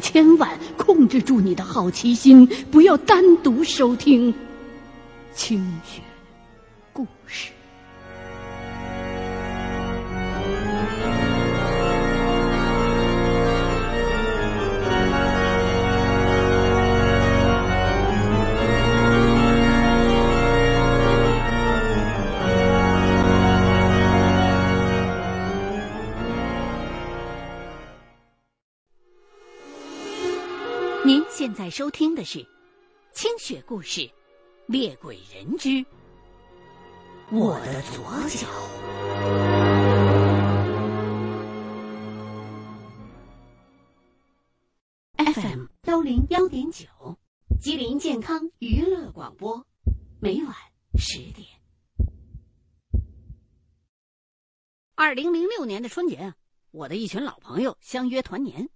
千万控制住你的好奇心，不要单独收听《清雪。您现在收听的是《清雪故事·猎鬼人之我的左脚》。FM 幺零幺点九，吉林健康娱乐广播，每晚十点。二零零六年的春节啊，我的一群老朋友相约团年。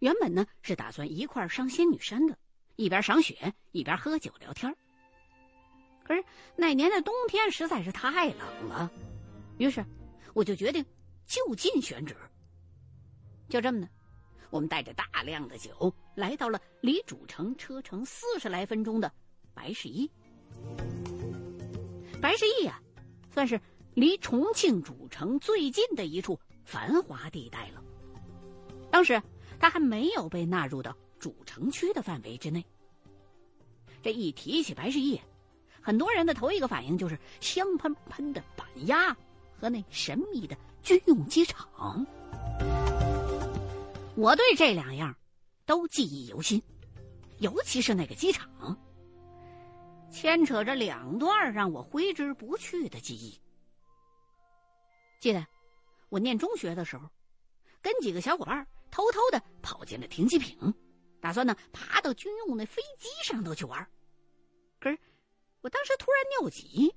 原本呢是打算一块上仙女山的，一边赏雪一边喝酒聊天。可是那年的冬天实在是太冷了，于是我就决定就近选址。就这么的，我们带着大量的酒来到了离主城车程四十来分钟的白石驿。白石驿呀、算是离重庆主城最近的一处繁华地带了。当时。它还没有被纳入到主城区的范围之内。这一提起白事业，很多人的头一个反应就是香喷喷的板鸭和那神秘的军用机场。我对这两样都记忆犹新，尤其是那个机场，牵扯着两段让我挥之不去的记忆。记得我念中学的时候，跟几个小伙伴。偷偷的跑进了停机坪，打算呢爬到军用那飞机上头去玩。可是我当时突然尿急，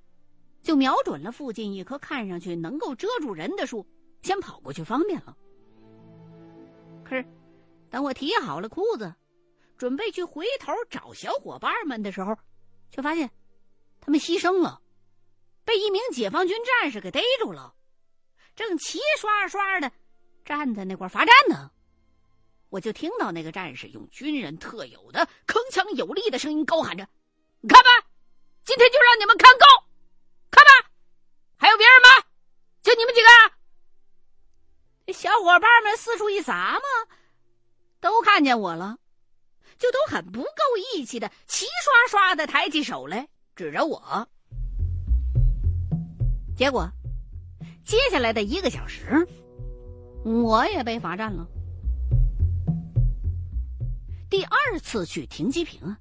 就瞄准了附近一棵看上去能够遮住人的树，先跑过去方便了。可是等我提好了裤子，准备去回头找小伙伴们的时候，却发现他们牺牲了，被一名解放军战士给逮住了，正齐刷刷的站在那块罚站呢。我就听到那个战士用军人特有的铿锵有力的声音高喊着：“看吧，今天就让你们看够！看吧，还有别人吗？就你们几个？”小伙伴们四处一撒嘛，都看见我了，就都很不够义气的齐刷刷的抬起手来指着我。结果，接下来的一个小时，我也被罚站了。第二次去停机坪啊，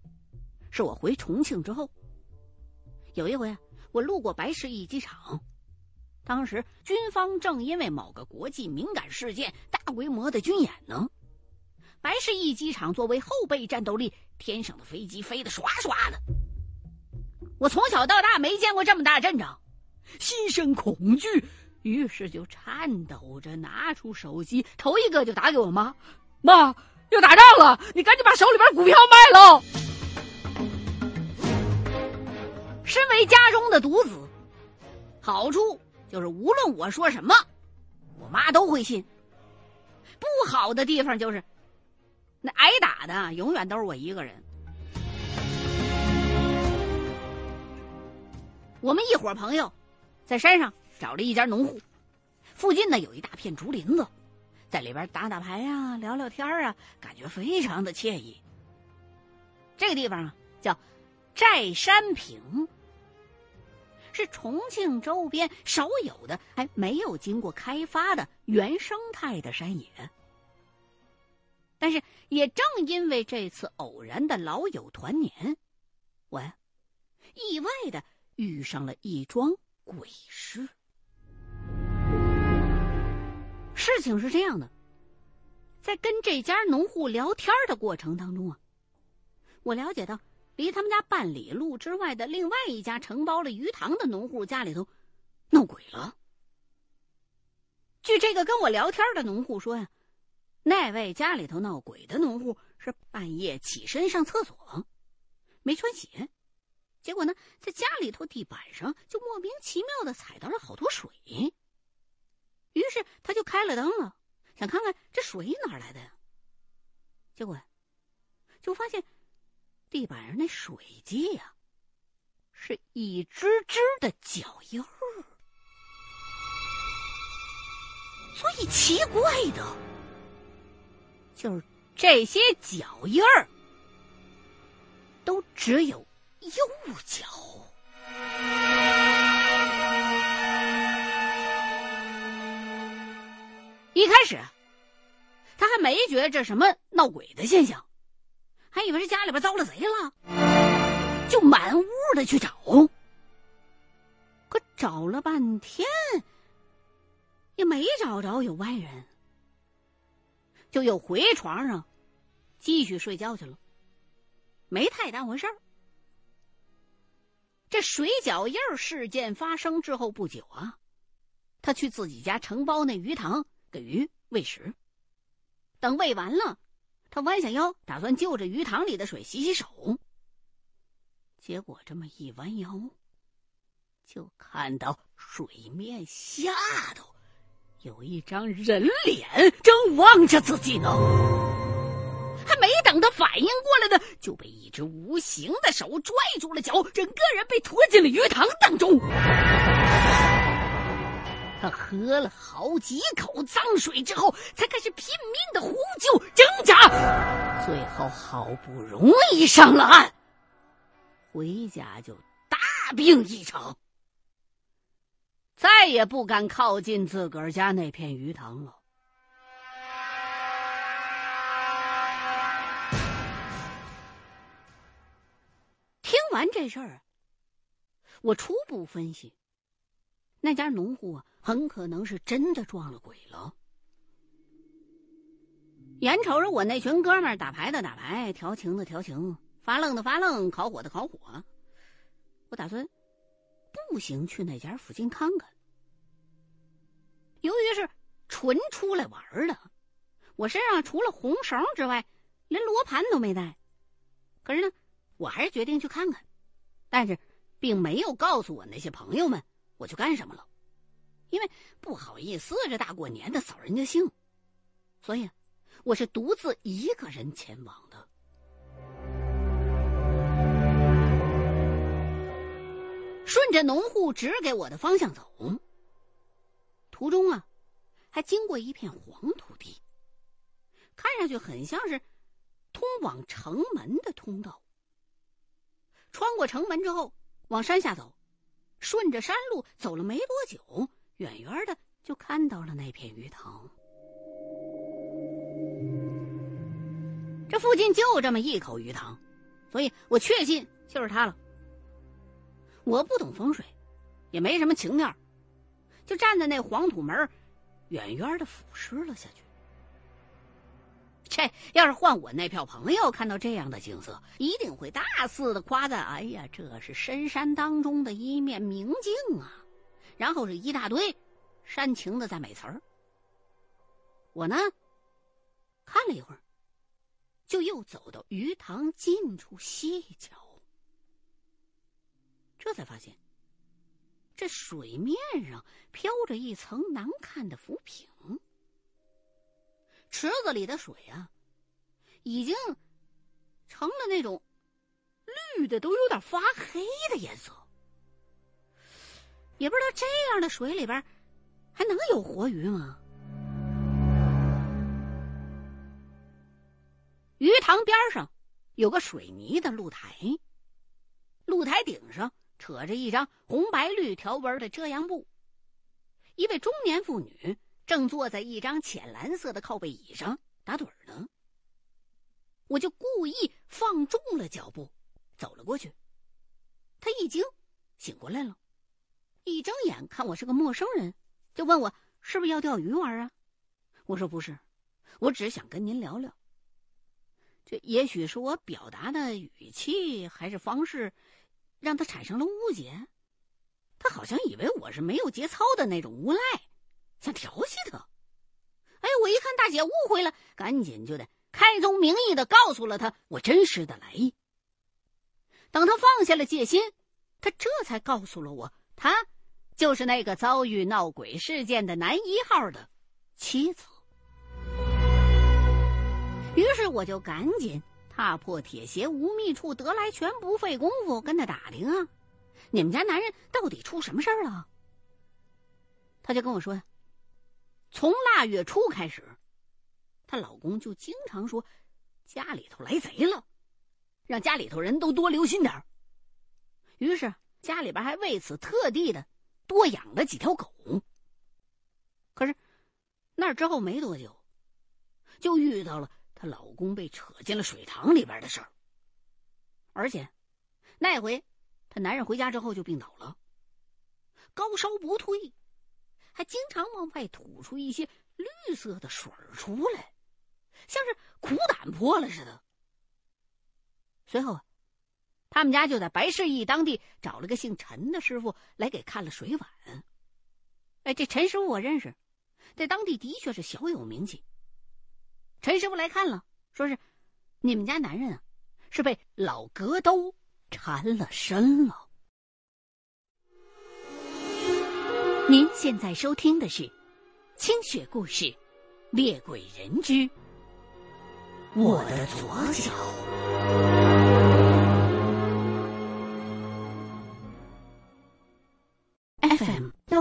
是我回重庆之后。有一回啊，我路过白石驿机场，当时军方正因为某个国际敏感事件大规模的军演呢。白石驿机场作为后备战斗力，天上的飞机飞得唰唰的。我从小到大没见过这么大阵仗，心生恐惧，于是就颤抖着拿出手机，头一个就打给我妈，妈。要打仗了，你赶紧把手里边股票卖喽！身为家中的独子，好处就是无论我说什么，我妈都会信。不好的地方就是，那挨打的永远都是我一个人。我们一伙朋友在山上找了一家农户，附近呢有一大片竹林子。在里边打打牌呀、啊，聊聊天啊，感觉非常的惬意。这个地方啊，叫寨山坪，是重庆周边少有的还没有经过开发的原生态的山野。但是，也正因为这次偶然的老友团年，我呀，意外的遇上了一桩鬼事。事情是这样的，在跟这家农户聊天的过程当中啊，我了解到，离他们家半里路之外的另外一家承包了鱼塘的农户家里头闹鬼了。据这个跟我聊天的农户说呀，那位家里头闹鬼的农户是半夜起身上厕所，没穿鞋，结果呢，在家里头地板上就莫名其妙的踩到了好多水。于是他就开了灯了，想看看这水哪来的呀。结果就发现地板上那水迹呀，是一只只的脚印儿。最奇怪的，就是这些脚印儿都只有右脚。一开始，他还没觉得这什么闹鬼的现象，还以为是家里边遭了贼了，就满屋的去找。可找了半天。也没找着有外人，就又回床上继续睡觉去了，没太当回事儿。这水脚印事件发生之后不久啊，他去自己家承包那鱼塘给鱼喂食。等喂完了，他弯下腰打算就着鱼塘里的水洗洗手。结果这么一弯腰，就看到水面下头。有一张人脸正望着自己呢，还没等他反应过来呢，就被一只无形的手拽住了脚，整个人被拖进了鱼塘当中。他喝了好几口脏水之后，才开始拼命的呼救挣扎，最后好不容易上了岸，回家就大病一场。再也不敢靠近自个儿家那片鱼塘了。听完这事儿，我初步分析，那家农户啊，很可能是真的撞了鬼了。眼瞅着我那群哥们儿打牌的打牌，调情的调情，发愣的发愣，烤火的烤火，我打算。步行去那家附近看看。由于是纯出来玩的，我身上除了红绳之外，连罗盘都没带。可是呢，我还是决定去看看。但是，并没有告诉我那些朋友们我去干什么了，因为不好意思这大过年的扫人家兴，所以我是独自一个人前往的。顺着农户指给我的方向走，途中啊，还经过一片黄土地，看上去很像是通往城门的通道。穿过城门之后，往山下走，顺着山路走了没多久，远远的就看到了那片鱼塘。这附近就这么一口鱼塘，所以我确信就是它了。我不懂风水，也没什么情面，就站在那黄土门，远远的俯视了下去。这要是换我那票朋友看到这样的景色，一定会大肆的夸赞：“哎呀，这是深山当中的一面明镜啊！”然后是一大堆煽情的赞美词儿。我呢，看了一会儿，就又走到鱼塘近处细瞧。这才发现，这水面上飘着一层难看的浮萍。池子里的水啊，已经成了那种绿的，都有点发黑的颜色。也不知道这样的水里边还能有活鱼吗？鱼塘边上有个水泥的露台，露台顶上。扯着一张红白绿条纹的遮阳布，一位中年妇女正坐在一张浅蓝色的靠背椅上打盹呢。我就故意放重了脚步，走了过去。她一惊，醒过来了，一睁眼看我是个陌生人，就问我是不是要钓鱼玩啊？我说不是，我只想跟您聊聊。这也许是我表达的语气还是方式。让他产生了误解，他好像以为我是没有节操的那种无赖，想调戏他。哎，我一看大姐误会了，赶紧就得开宗明义的告诉了他我真实的来意。等他放下了戒心，他这才告诉了我，他就是那个遭遇闹鬼事件的男一号的妻子。于是我就赶紧踏破铁鞋无觅处，得来全不费工夫跟他打听啊，你们家男人到底出什么事儿了？他就跟我说，从腊月初开始，她老公就经常说家里头来贼了，让家里头人都多留心点儿。于是家里边还为此特地的多养了几条狗。可是那之后没多久，就遇到了。她老公被扯进了水塘里边的事儿，而且那回她男人回家之后就病倒了，高烧不退，还经常往外吐出一些绿色的水出来，像是苦胆破了似的。随后，他们家就在白市驿当地找了个姓陈的师傅来给看了水碗。哎，这陈师傅我认识，在当地的确是小有名气。陈师傅来看了，说是你们家男人啊，是被老格兜缠了身了。您现在收听的是《清雪故事·猎鬼人之我的左脚》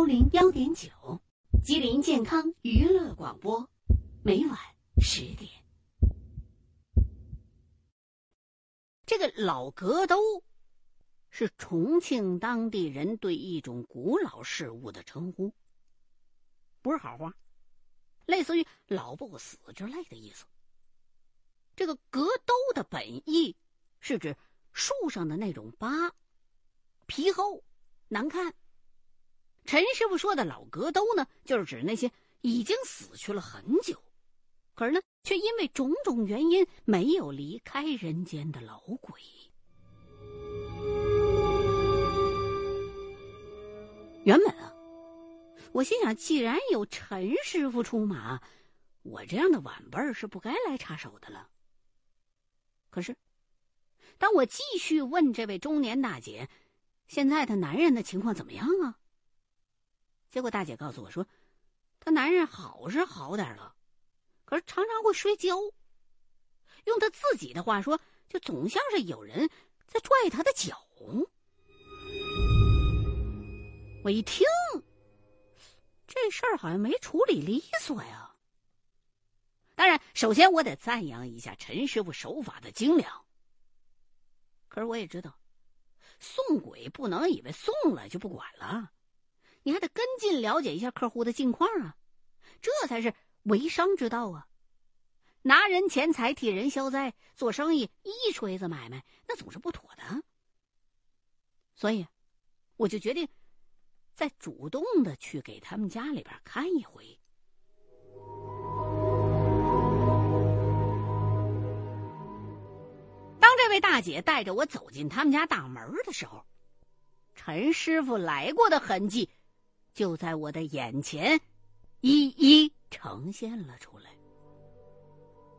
幺零幺点九，吉林健康娱乐广播，每晚。十点，这个老格兜是重庆当地人对一种古老事物的称呼，不是好话，类似于“老不死”之类的意思。这个格兜的本意是指树上的那种疤，皮厚难看。陈师傅说的老格兜呢，就是指那些已经死去了很久。可是呢，却因为种种原因没有离开人间的老鬼。原本啊，我心想，既然有陈师傅出马，我这样的晚辈是不该来插手的了。可是，当我继续问这位中年大姐，现在她男人的情况怎么样啊？结果大姐告诉我说，她男人好是好点了。可是常常会摔跤，用她自己的话说，就总像是有人在拽她的脚。我一听，这事儿好像没处理利索呀。当然，首先我得赞扬一下陈师傅手法的精良。可是我也知道，送鬼不能以为送了就不管了，你还得跟进了解一下客户的近况啊，这才是。为商之道啊，拿人钱财替人消灾，做生意一锤子买卖，那总是不妥的。所以，我就决定再主动的去给他们家里边看一回。当这位大姐带着我走进他们家大门的时候，陈师傅来过的痕迹就在我的眼前一一。呈现了出来，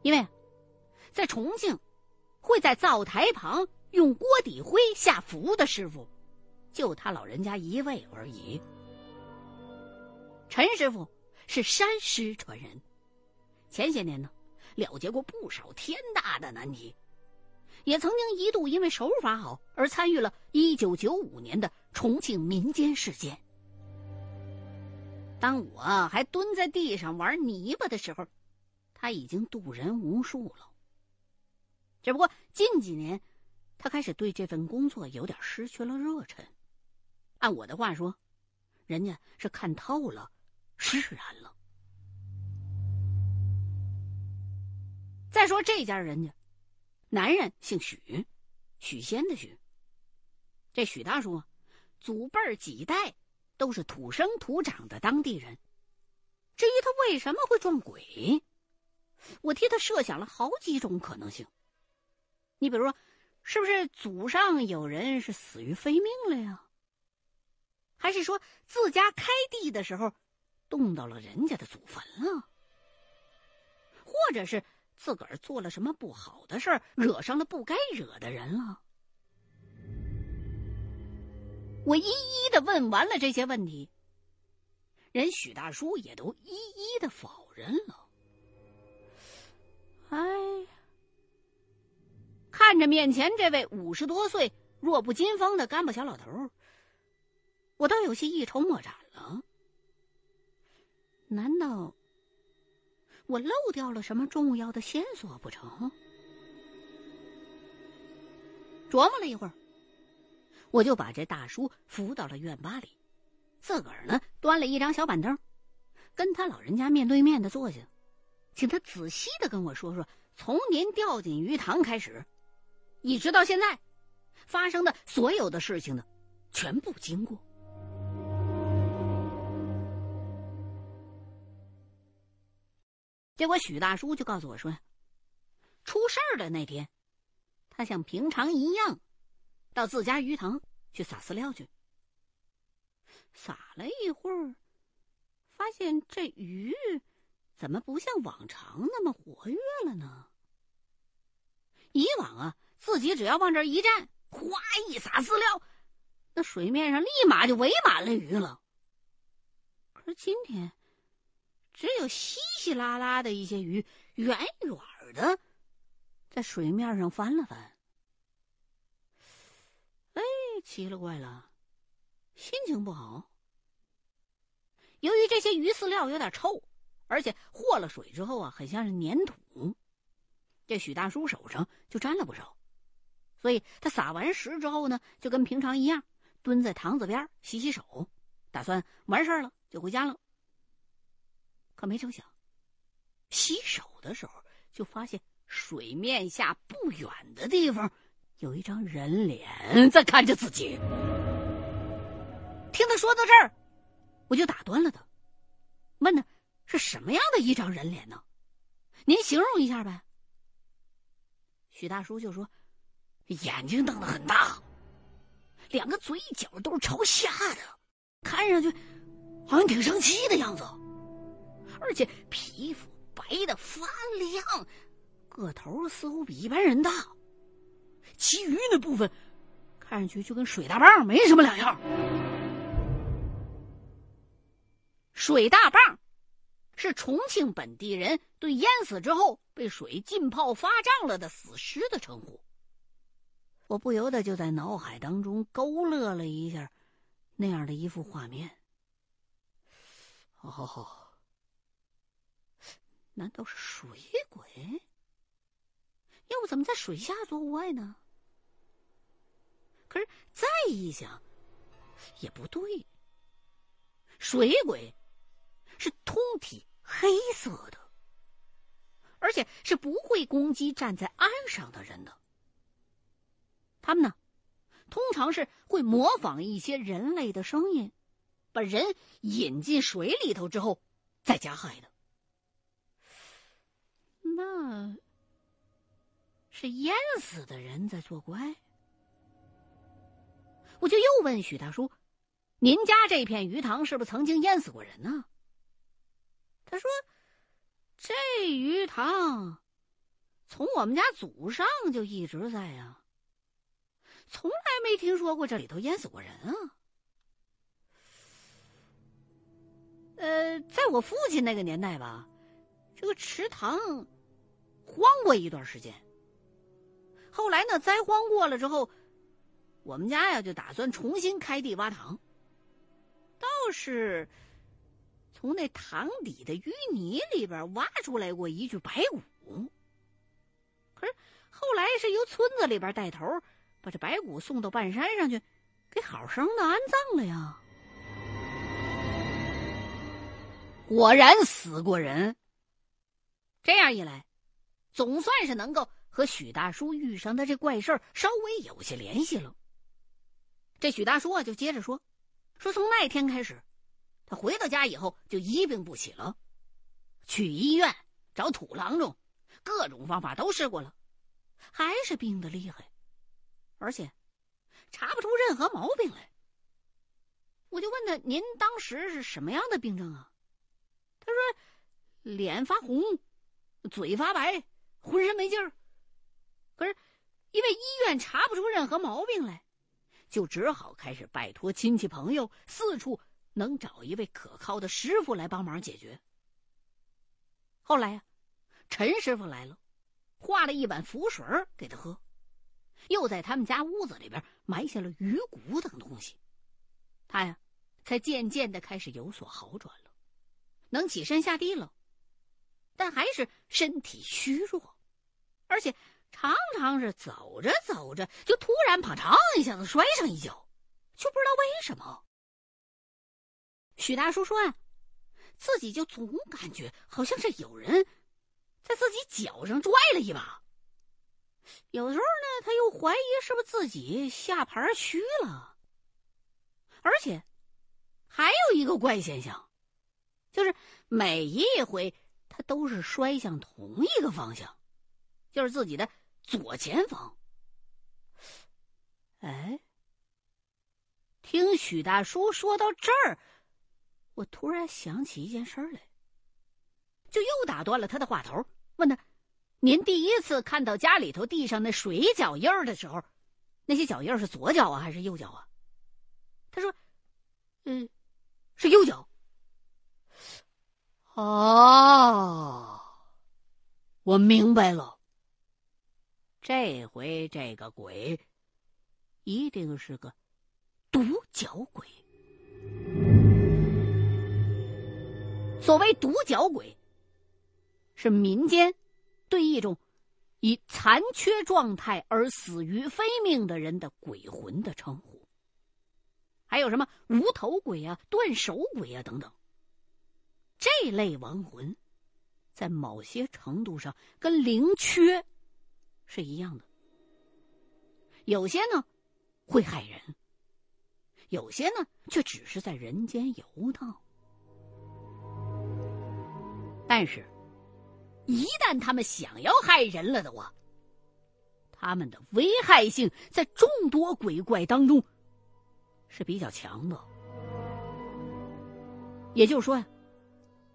因为，在重庆，会在灶台旁用锅底灰下符的师傅，就他老人家一位而已。陈师傅是山师传人，前些年呢，了结过不少天大的难题，也曾经一度因为手法好而参与了一九九五年的重庆民间事件。当我还蹲在地上玩泥巴的时候，他已经渡人无数了。只不过近几年，他开始对这份工作有点失去了热忱。按我的话说，人家是看透了，释然了。再说这家人家，男人姓许，许仙的许。这许大叔，祖辈几代。都是土生土长的当地人。至于他为什么会撞鬼，我替他设想了好几种可能性。你比如说，是不是祖上有人是死于非命了呀？还是说自家开地的时候动到了人家的祖坟了？或者是自个儿做了什么不好的事儿，惹上了不该惹的人了？我一一的问完了这些问题，人许大叔也都一一的否认了。哎，看着面前这位五十多岁、弱不禁风的干巴小老头，我倒有些一筹莫展了。难道我漏掉了什么重要的线索不成？琢磨了一会儿。我就把这大叔扶到了院坝里，自个儿呢端了一张小板凳，跟他老人家面对面的坐下，请他仔细的跟我说说，从您掉进鱼塘开始，一直到现在，发生的所有的事情的全部经过。结果许大叔就告诉我说，出事儿的那天，他像平常一样。到自家鱼塘去撒饲料去，撒了一会儿，发现这鱼怎么不像往常那么活跃了呢？以往啊，自己只要往这一站，哗一撒饲料，那水面上立马就围满了鱼了。可是今天，只有稀稀拉拉的一些鱼，远远的在水面上翻了翻。哎奇了怪了，心情不好。由于这些鱼饲料有点臭，而且和了水之后啊，很像是粘土，这许大叔手上就沾了不少。所以他撒完食之后呢，就跟平常一样，蹲在塘子边洗洗手，打算完事儿了就回家了。可没成想，洗手的时候就发现水面下不远的地方。有一张人脸在看着自己。听他说到这儿，我就打断了他，问他是什么样的一张人脸呢？您形容一下呗。许大叔就说：“眼睛瞪得很大，两个嘴角都是朝下的，看上去好像挺生气的样子，而且皮肤白的发亮，个头似乎比一般人大。”其余那部分，看上去就跟水大棒没什么两样。水大棒，是重庆本地人对淹死之后被水浸泡发胀了的死尸的称呼。我不由得就在脑海当中勾勒了一下那样的一幅画面。哦，难道是水鬼？要不怎么在水下做窝呢？可是再一想，也不对。水鬼是通体黑色的，而且是不会攻击站在岸上的人的。他们呢，通常是会模仿一些人类的声音，把人引进水里头之后再加害的。那是淹死的人在作怪。我就又问许大叔：“您家这片鱼塘是不是曾经淹死过人呢？”他说：“这鱼塘从我们家祖上就一直在呀，从来没听说过这里头淹死过人啊。”呃，在我父亲那个年代吧，这个池塘荒过一段时间，后来呢，灾荒过了之后。我们家呀，就打算重新开地挖塘。倒是从那塘底的淤泥里边挖出来过一具白骨，可是后来是由村子里边带头把这白骨送到半山上去，给好生的安葬了呀。果然死过人。这样一来，总算是能够和许大叔遇上的这怪事儿稍微有些联系了。这许大叔啊，就接着说：“说从那天开始，他回到家以后就一病不起了，去医院找土郎中，各种方法都试过了，还是病得厉害，而且查不出任何毛病来。”我就问他：“您当时是什么样的病症啊？”他说：“脸发红，嘴发白，浑身没劲儿。可是因为医院查不出任何毛病来，就只好开始拜托亲戚朋友，四处能找一位可靠的师傅来帮忙解决。后来呀，陈师傅来了，化了一碗符水给他喝，又在他们家屋子里边埋下了鱼骨等东西，他呀，才渐渐的开始有所好转了，能起身下地了，但还是身体虚弱，而且常常是走着走着就突然啪嚓一下子摔上一跤，就不知道为什么。许大叔说呀。自己就总感觉好像是有人在自己脚上拽了一把，有时候呢，他又怀疑是不是自己下盘虚了。而且还有一个怪现象，就是每一回他都是摔向同一个方向，就是自己的左前方。哎，听许大叔说到这儿。我突然想起一件事儿来，就又打断了他的话头，问他：“您第一次看到家里头地上那水脚印儿的时候，那些脚印儿是左脚啊，还是右脚啊？”他说：“嗯，是右脚。”哦，我明白了，这回这个鬼一定是个独脚鬼。所谓独角鬼，是民间对一种以残缺状态而死于非命的人的鬼魂的称呼。还有什么无头鬼啊、断手鬼啊等等。这类亡魂，在某些程度上跟灵缺是一样的。有些呢会害人，有些呢却只是在人间游荡。但是，一旦他们想要害人了的话，他们的危害性在众多鬼怪当中是比较强的。也就是说呀，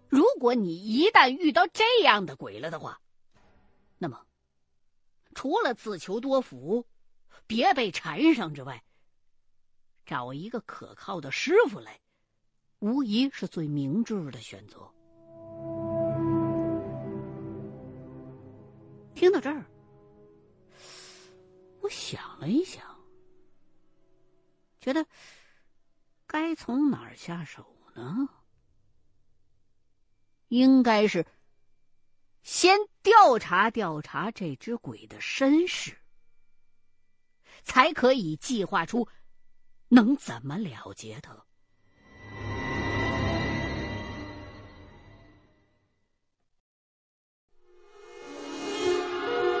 如果你一旦遇到这样的鬼了的话，除了自求多福，别被缠上之外，找一个可靠的师傅来，无疑是最明智的选择。听到这儿，我想了一想，觉得该从哪儿下手呢？应该是先调查调查这只鬼的身世，才可以计划出能怎么了结他。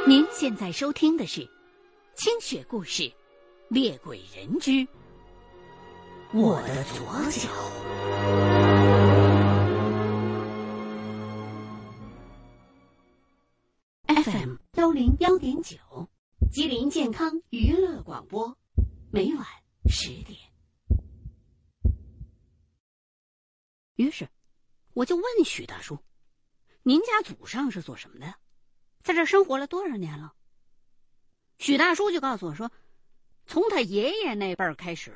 您现在收听的是《清雪故事·猎鬼人之我的左脚》。零幺点九，吉林健康娱乐广播，每晚十点。于是，我就问许大叔：“您家祖上是做什么的？”在这生活了多少年了？许大叔就告诉我说，从他爷爷那辈儿开始，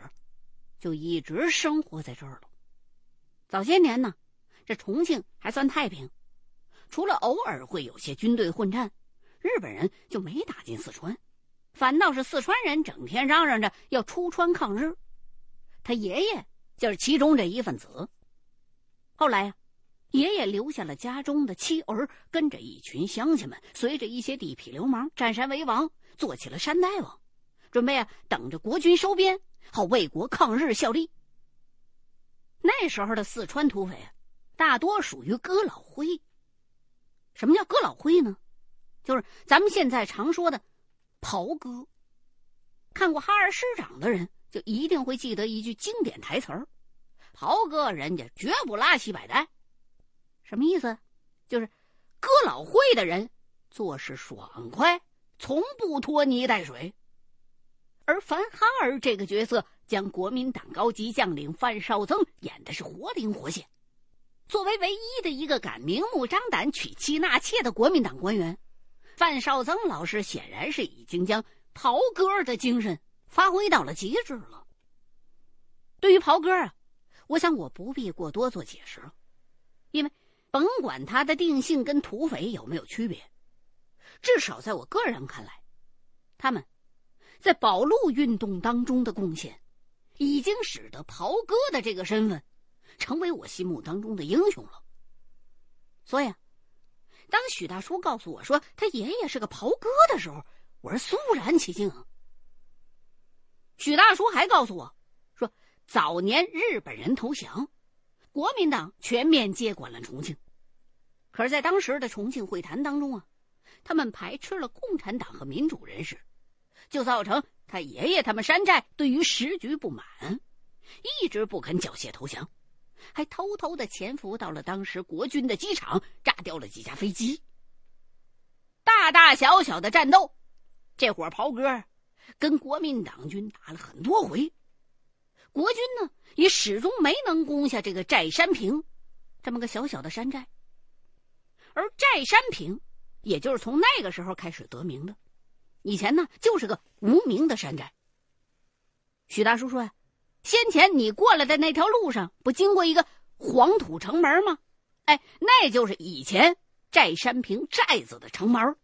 就一直生活在这儿了。早些年呢，这重庆还算太平，除了偶尔会有些军队混战，日本人就没打进四川，反倒是四川人整天嚷嚷着要出川抗日。他爷爷就是其中这一份子。后来呀。爷爷留下了家中的妻儿，跟着一群乡亲们，随着一些地痞流氓占山为王，做起了山大王，准备啊等着国军收编，好为国抗日效力。那时候的四川土匪啊，大多属于哥老灰。什么叫哥老灰呢？就是咱们现在常说的袍哥。看过《哈尔师长》的人，就一定会记得一句经典台词儿：“袍哥，人家绝不拉稀摆带。”什么意思？就是哥老会的人做事爽快，从不拖泥带水。而樊哈尔这个角色，将国民党高级将领范绍曾演的是活灵活现。作为唯一的一个敢明目张胆娶妻纳妾的国民党官员，范绍曾老师显然是已经将袍哥的精神发挥到了极致了。对于袍哥啊，我想我不必过多做解释了，因为甭管他的定性跟土匪有没有区别，至少在我个人看来，他们在保路运动当中的贡献，已经使得袍哥的这个身份成为我心目当中的英雄了。所以，当许大叔告诉我说他爷爷是个袍哥的时候，我是肃然起敬。许大叔还告诉我。说早年日本人投降，国民党全面接管了重庆。可是，在当时的重庆会谈当中啊，他们排斥了共产党和民主人士，就造成他爷爷他们山寨对于时局不满，一直不肯缴械投降，还偷偷的潜伏到了当时国军的机场，炸掉了几架飞机。大大小小的战斗，这伙袍哥跟国民党军打了很多回。国军呢，也始终没能攻下这个寨山坪，这么个小小的山寨。而寨山坪，也就是从那个时候开始得名的。以前呢，就是个无名的山寨。许大叔说呀，先前你过来的那条路上，不经过一个黄土城门吗？哎，那就是以前寨山坪寨子的城门。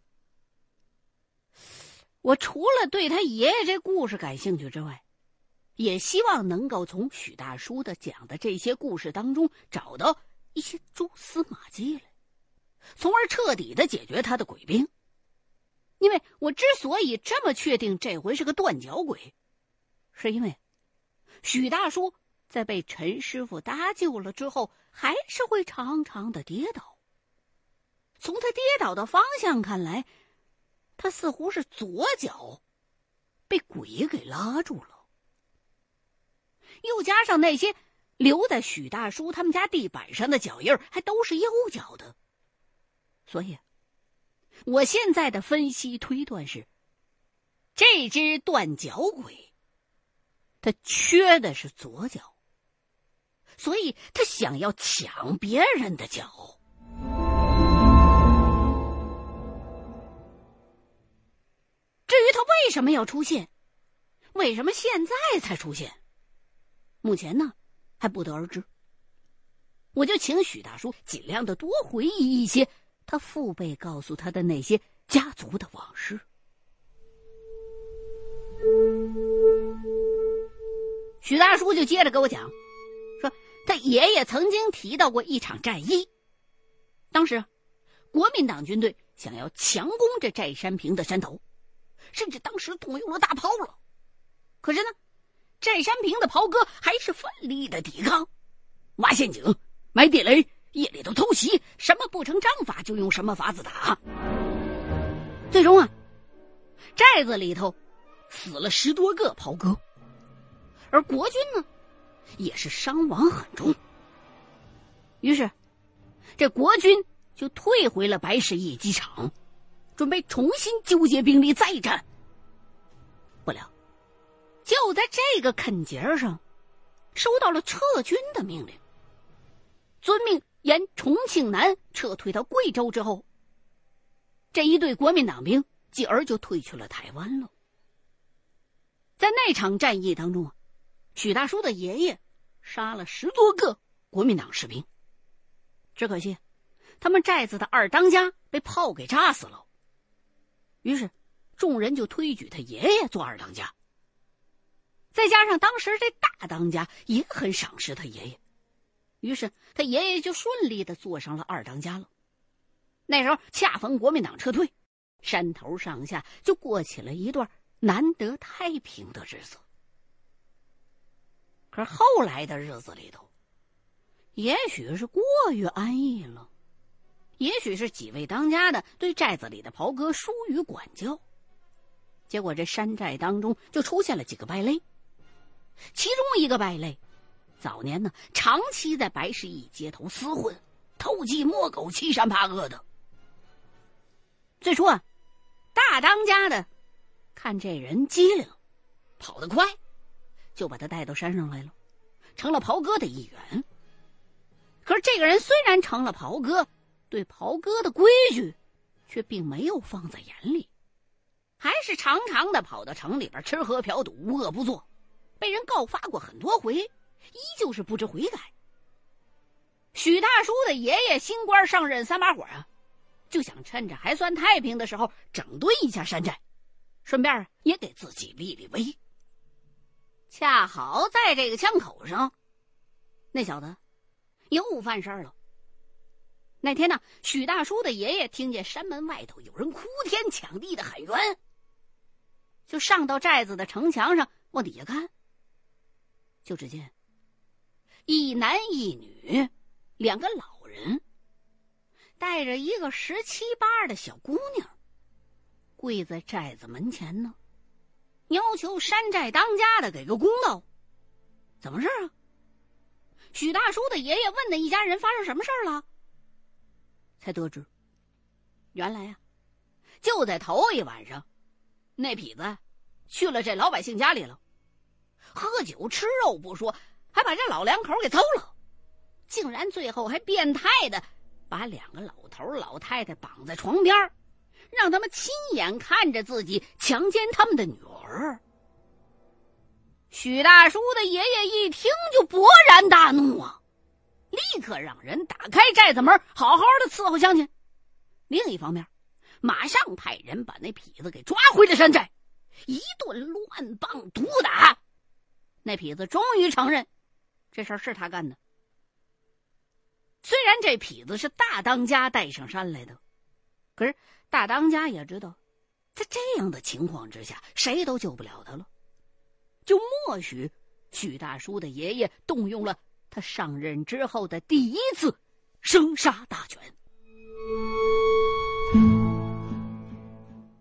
我除了对他爷爷这故事感兴趣之外，也希望能够从许大叔的讲的这些故事当中找到一些蛛丝马迹来，从而彻底的解决他的鬼病。因为我之所以这么确定这回是个断脚鬼，是因为许大叔在被陈师傅搭救了之后，还是会常常的跌倒。从他跌倒的方向看来，他似乎是左脚被鬼给拉住了。又加上那些留在许大叔他们家地板上的脚印还都是右脚的，所以，我现在的分析推断是，这只断脚鬼，他缺的是左脚，所以他想要抢别人的脚。至于他为什么要出现，为什么现在才出现？目前呢，还不得而知。我就请许大叔尽量的多回忆一些他父辈告诉他的那些家族的往事。许大叔就接着给我讲，说他爷爷曾经提到过一场战役，当时国民党军队想要强攻这寨山坪的山头，甚至当时动用了大炮了，可是呢。寨山坪的袍哥还是奋力的抵抗，挖陷阱、埋地雷，夜里头偷袭，什么不成章法就用什么法子打。最终啊，寨子里头死了十多个袍哥，而国军呢，也是伤亡很重。于是，这国军就退回了白石驿机场，准备重新纠结兵力再战。不料。就在这个坎节上，收到了撤军的命令。遵命沿重庆南撤退到贵州之后，这一队国民党兵继而就退去了台湾了。在那场战役当中啊，许大叔的爷爷杀了十多个国民党士兵，只可惜他们寨子的二当家被炮给炸死了。于是众人就推举他爷爷做二当家。再加上当时这大当家也很赏识他爷爷，于是他爷爷就顺利的坐上了二当家了。那时候恰逢国民党撤退，山头上下就过起了一段难得太平的日子。可是后来的日子里头，也许是过于安逸了，也许是几位当家的对寨子里的袍哥疏于管教，结果这山寨当中就出现了几个败类。其中一个败类，早年呢长期在白石驿街头厮混，偷鸡摸狗、欺善怕恶的。最初啊，大当家的看这人机灵，跑得快，就把他带到山上来了，成了袍哥的一员。可是这个人虽然成了袍哥，对袍哥的规矩却并没有放在眼里，还是常常的跑到城里边吃喝嫖赌，无恶不作，被人告发过很多回，依旧是不知悔改。许大叔的爷爷新官上任三把火啊，就想趁着还算太平的时候整顿一下山寨，顺便也给自己立立威。恰好在这个枪口上，那小子又犯事儿了。那天呢，许大叔的爷爷听见山门外头有人哭天抢地的喊冤，就上到寨子的城墙上往底下看。就只见一男一女两个老人带着一个十七八的小姑娘，跪在寨子门前呢。要求山寨当家的给个公道，怎么事啊？许大叔的爷爷问的一家人发生什么事儿了，才得知，原来呀，就在头一晚上，那痞子去了这老百姓家里了，喝酒吃肉不说，还把这老两口给揍了，竟然最后还变态的把两个老头老太太绑在床边让他们亲眼看着自己强奸他们的女儿儿。许大叔的爷爷一听就勃然大怒啊，立刻让人打开寨子门，好好的伺候乡亲。另一方面，马上派人把那痞子给抓回了山寨，一顿乱棒毒打。那痞子终于承认，这事儿是他干的。虽然这痞子是大当家带上山来的，可是。大当家也知道，在这样的情况之下，谁都救不了他了。就默许许大叔的爷爷动用了他上任之后的第一次生杀大权。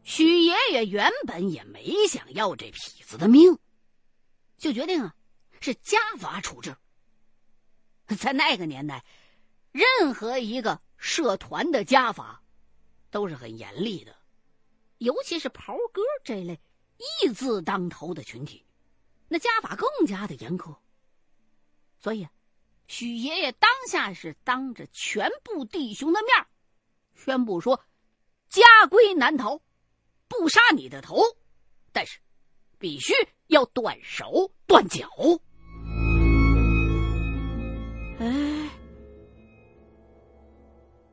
许爷爷原本也没想要这痞子的命，就决定啊是家法处置。在那个年代，任何一个社团的家法。都是很严厉的，尤其是袍哥这类义字当头的群体，那家法更加的严苛。所以，许爷爷当下是当着全部弟兄的面宣布说：“家规难逃，不杀你的头，但是必须要断手断脚。”哎，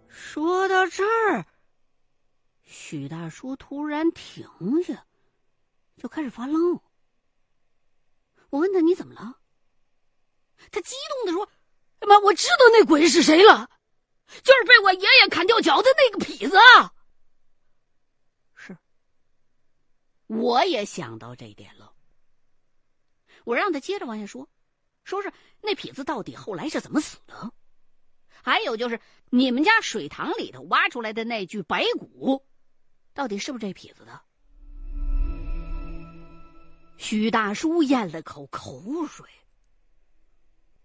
说到这儿。许大叔突然停下，就开始发愣。我问他：“你怎么了？”他激动的说：“妈，我知道那鬼是谁了，就是被我爷爷砍掉脚的那个痞子。”是，我也想到这一点了。我让他接着往下说，说是那痞子到底后来是怎么死的？还有就是你们家水塘里头挖出来的那具白骨。到底是不是这痞子的？许大叔咽了口口水，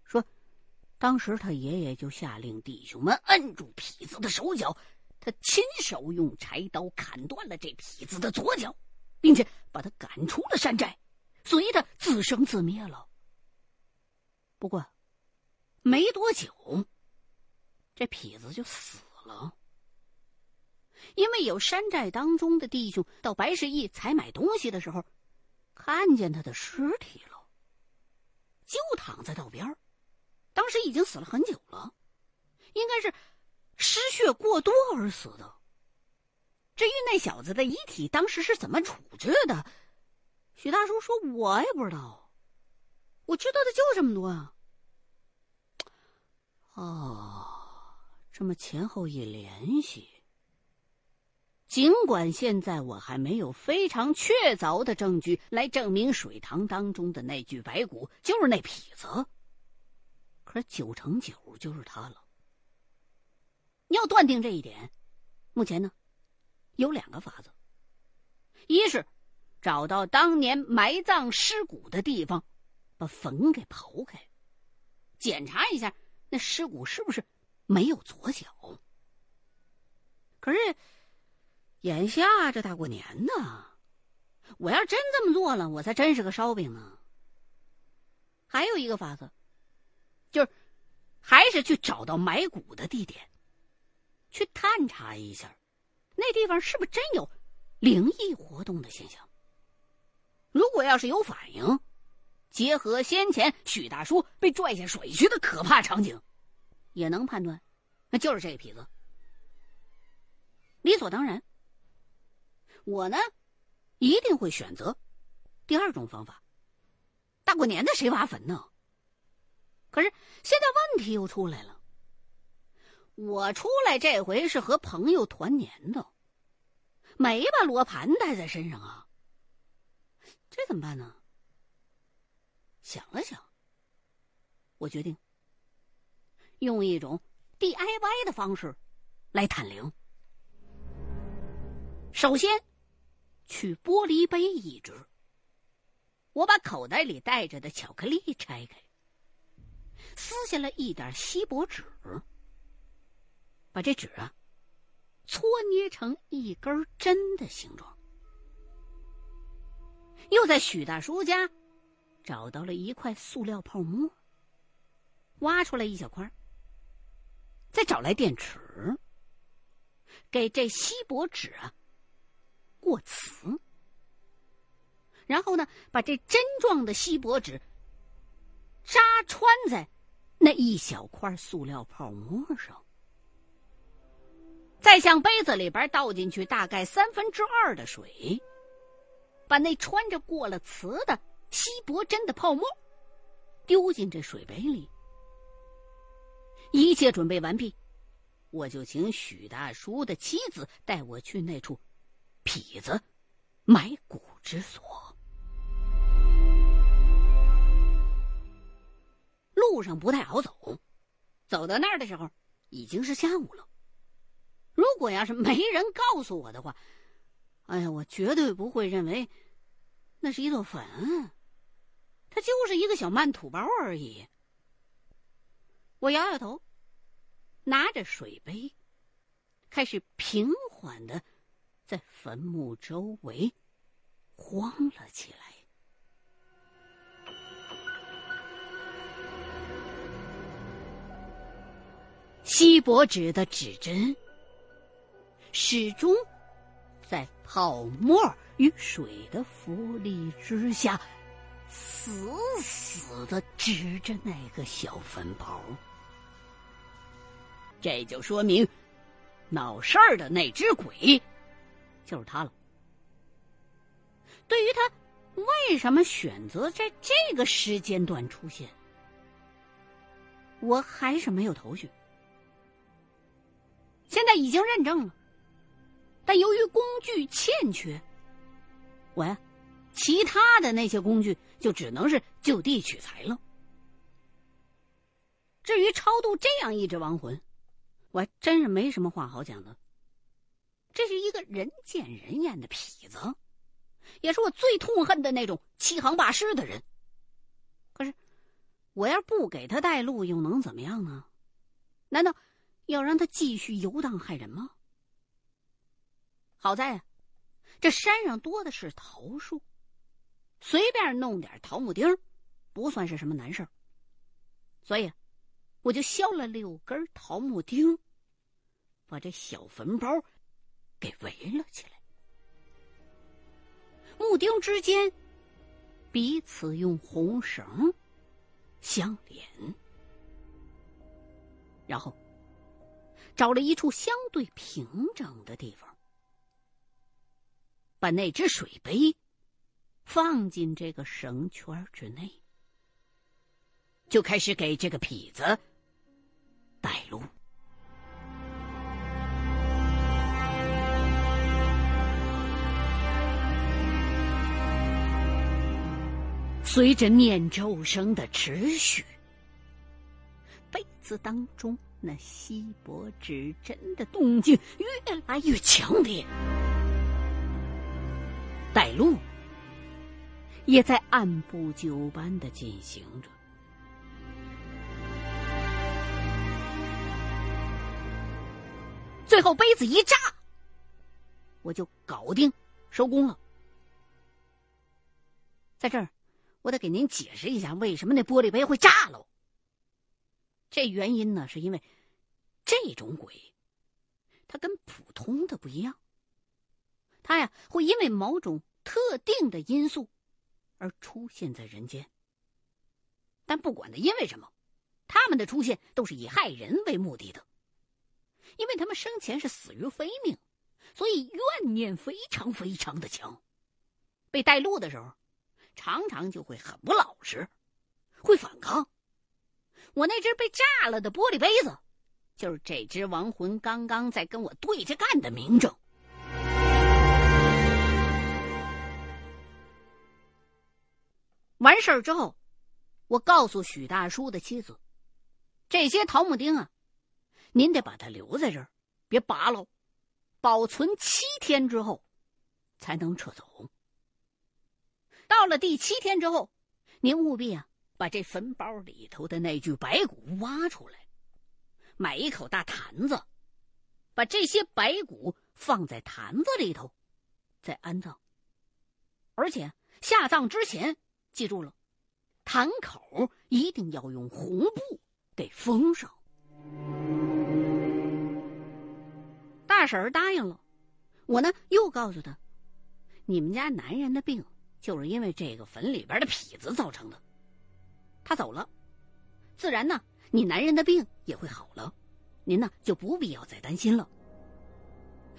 说：“当时他爷爷就下令弟兄们摁住痞子的手脚，他亲手用柴刀砍断了这痞子的左脚，并且把他赶出了山寨，随他自生自灭了。不过，没多久，这痞子就死了。”因为有山寨当中的弟兄到白石驿采买东西的时候，看见他的尸体了，就躺在道边当时已经死了很久了，应该是失血过多而死的。至于那小子的遗体当时是怎么处置的，许大叔说：“我也不知道，我知道的就这么多啊。”哦，这么前后一联系。尽管现在我还没有非常确凿的证据来证明水塘当中的那具白骨就是那痞子，可九成九就是他了。要断定这一点，目前呢，有两个法子：一是找到当年埋葬尸骨的地方，把坟给刨开，检查一下那尸骨是不是没有左脚。可是。眼下这大过年呢，我要真这么做了，我才真是个烧饼呢。还有一个法子，就是还是去找到埋骨的地点，去探查一下，那地方是不是真有灵异活动的现象？如果要是有反应，结合先前许大叔被拽下水去的可怕场景，也能判断，那就是这个痞子。理所当然，我呢，一定会选择第二种方法。大过年的谁挖坟呢？可是现在问题又出来了。我出来这回是和朋友团年的，没把罗盘带在身上啊。这怎么办呢？想了想，我决定用一种 DIY 的方式来探灵。首先，取玻璃杯一只。我把口袋里带着的巧克力拆开，撕下了一点锡箔纸。把这纸啊，搓捏成一根针的形状。又在许大叔家找到了一块塑料泡沫，挖出来一小块。再找来电池，给这锡箔纸啊过磁。然后呢，把这针状的锡箔纸扎穿在那一小块塑料泡沫上。再向杯子里边倒进去大概三分之二的水，把那穿着过了磁的锡箔针的泡沫丢进这水杯里。一切准备完毕，我就请许大叔的妻子带我去那处痞子埋骨之所。路上不太好走，走到那儿的时候已经是下午了。如果要是没人告诉我的话，哎呀，我绝对不会认为那是一座坟，它就是一个小曼土包而已。我摇摇头，拿着水杯，开始平缓的在坟墓周围慌了起来。锡箔纸的指针。始终在泡沫与水的浮力之下，死死的指着那个小坟包。这就说明，闹事儿的那只鬼就是他了。对于他为什么选择在这个时间段出现，我还是没有头绪。现在已经认证了。但由于工具欠缺，我呀，其他的那些工具就只能是就地取材了。至于超度这样一只亡魂，我还真是没什么话好讲的。这是一个人见人厌的痞子，也是我最痛恨的那种欺行霸市的人。可是，我要不给他带路，又能怎么样呢？难道要让他继续游荡害人吗？好在啊，这山上多的是桃树，随便弄点桃木钉，不算是什么难事所以，我就削了六根桃木钉，把这小坟包给围了起来。木钉之间彼此用红绳相连，然后找了一处相对平整的地方。把那只水杯放进这个绳圈之内，就开始给这个痞子带路。随着念咒声的持续，杯子当中那锡箔指针的动静越来越强烈。带路也在按部就班的进行着，最后杯子一炸，我就搞定收工了。在这儿，我得给您解释一下，为什么那玻璃杯会炸喽。这原因呢，是因为这种鬼，它跟普通的不一样。他呀会因为某种特定的因素而出现在人间。但不管它因为什么，他们的出现都是以害人为目的的，因为他们生前是死于非命，所以怨念非常非常的强。被带路的时候，常常就会很不老实，会反抗。我那只被炸了的玻璃杯子，就是这只亡魂刚刚在跟我对着干的明证。完事儿之后，我告诉许大叔的妻子：“这些桃木钉啊，您得把它留在这儿，别拔喽，保存七天之后才能撤走。”到了第七天之后，您务必啊把这坟包里头的那具白骨挖出来，买一口大坛子，把这些白骨放在坛子里头，再安葬。而且下葬之前，记住了，坛口一定要用红布给封上。大婶儿答应了，我呢又告诉他，你们家男人的病。就是因为这个坟里边的痞子造成的。他走了，自然呢，你男人的病也会好了，您呢就不必要再担心了。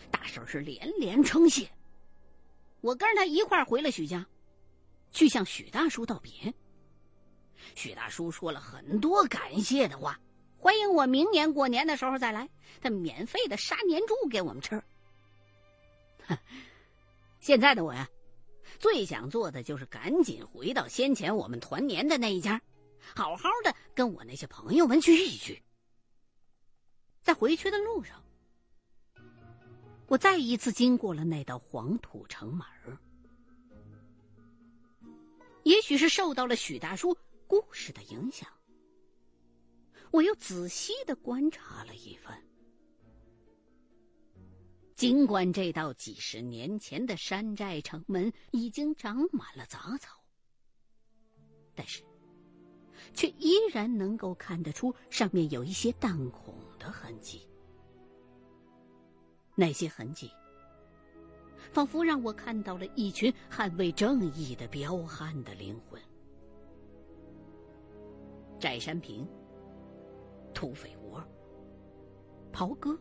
大婶是连连称谢。我跟着他一块回了许家，去向许大叔道别。许大叔说了很多感谢的话，欢迎我明年过年的时候再来，他免费的杀年猪给我们吃。现在的我呀。最想做的就是赶紧回到先前我们团年的那一家，好好的跟我那些朋友们聚一聚。在回去的路上，我再一次经过了那道黄土城门。也许是受到了许大叔故事的影响，我又仔细的观察了一番。尽管这道几十年前的山寨城门已经长满了杂草，但是，却依然能够看得出上面有一些弹孔的痕迹。那些痕迹，仿佛让我看到了一群捍卫正义的彪悍的灵魂。翟山平、土匪窝、袍哥。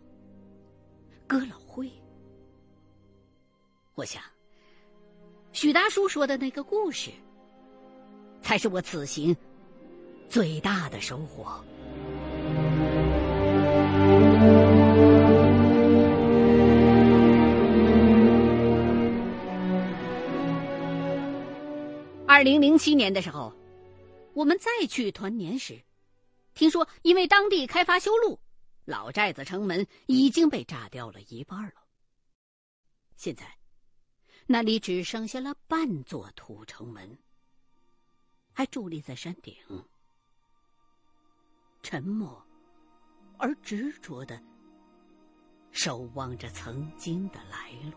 哥老会，我想，许大叔说的那个故事，才是我此行最大的收获。二零零七年的时候，我们再去团年时，听说因为当地开发修路。老寨子城门已经被炸掉了一半了。现在，那里只剩下了半座土城门，还伫立在山顶，沉默而执着的守望着曾经的来路。